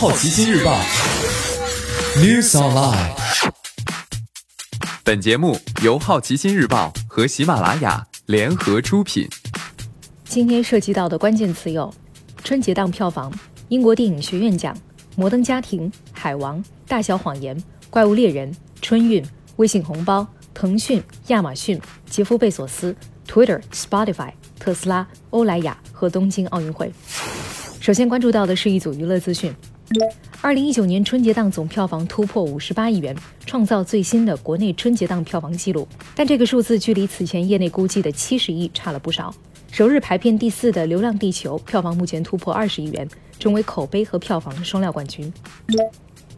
好奇心日报 News Online。本节目由好奇心日报和喜马拉雅联合出品。今天涉及到的关键词有：春节档票房、英国电影学院奖、摩登家庭、海王、大小谎言、怪物猎人、春运、微信红包、腾讯、亚马逊、杰夫贝索斯、Twitter、Spotify、特斯拉、欧莱雅和东京奥运会。首先关注到的是一组娱乐资讯。二零一九年春节档总票房突破五十八亿元，创造最新的国内春节档票房纪录。但这个数字距离此前业内估计的七十亿差了不少。首日排片第四的《流浪地球》票房目前突破二十亿元，成为口碑和票房双料冠军。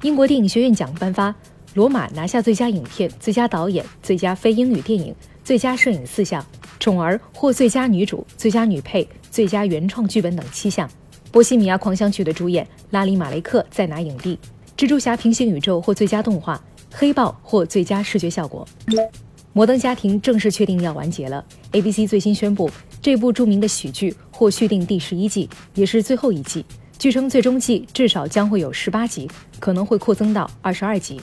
英国电影学院奖颁发，《罗马》拿下最佳影片、最佳导演、最佳非英语电影、最佳摄影四项，《宠儿》获最佳女主、最佳女配、最佳原创剧本等七项。《波西米亚狂想曲》的主演拉里·马雷克再拿影帝，《蜘蛛侠：平行宇宙》获最佳动画，《黑豹》获最佳视觉效果。《摩登家庭》正式确定要完结了。ABC 最新宣布，这部著名的喜剧或续订第十一季，也是最后一季。据称，最终季至少将会有十八集，可能会扩增到二十二集。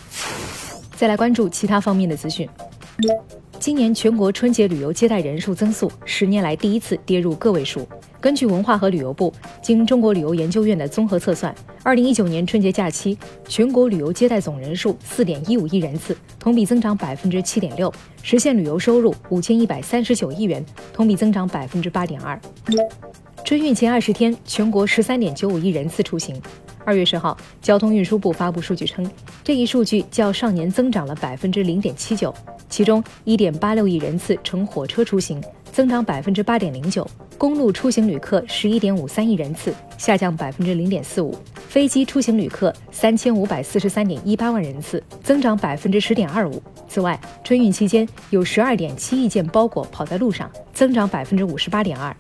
再来关注其他方面的资讯。今年全国春节旅游接待人数增速十年来第一次跌入个位数。根据文化和旅游部经中国旅游研究院的综合测算，二零一九年春节假期全国旅游接待总人数四点一五亿人次，同比增长百分之七点六，实现旅游收入五千一百三十九亿元，同比增长百分之八点二。春运前二十天，全国十三点九五亿人次出行。二月十号，交通运输部发布数据称，这一数据较上年增长了百分之零点七九。其中，一点八六亿人次乘火车出行，增长百分之八点零九；公路出行旅客十一点五三亿人次，下降百分之零点四五；飞机出行旅客三千五百四十三点一八万人次，增长百分之十点二五。此外，春运期间有十二点七亿件包裹跑在路上，增长百分之五十八点二。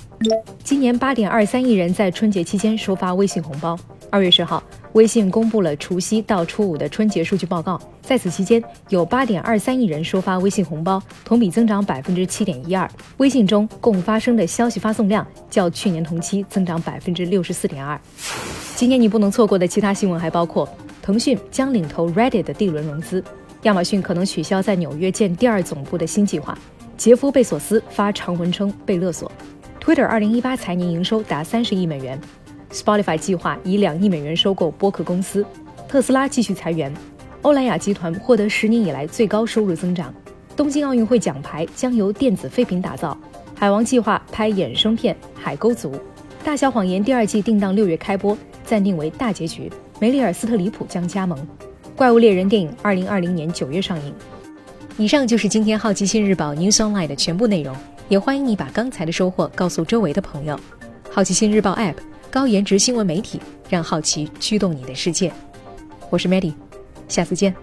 今年八点二三亿人在春节期间收发微信红包。二月十号，微信公布了除夕到初五的春节数据报告。在此期间，有八点二三亿人收发微信红包，同比增长百分之七点一二。微信中共发生的消息发送量较去年同期增长百分之六十四点二。今年你不能错过的其他新闻还包括：腾讯将领投 Reddit 的 D 轮融资；亚马逊可能取消在纽约建第二总部的新计划；杰夫·贝索斯发长文称被勒索；Twitter 二零一八财年营收达三十亿美元。Spotify 计划以两亿美元收购播客公司，特斯拉继续裁员，欧莱雅集团获得十年以来最高收入增长，东京奥运会奖牌将由电子废品打造，海王计划拍衍生片《海沟族》，大小谎言第二季定档六月开播，暂定为大结局，梅丽尔·斯特里普将加盟，怪物猎人电影二零二零年九月上映。以上就是今天好奇心日报 News Online 的全部内容，也欢迎你把刚才的收获告诉周围的朋友。好奇心日报 App。高颜值新闻媒体，让好奇驱动你的世界。我是 Maddie，下次见。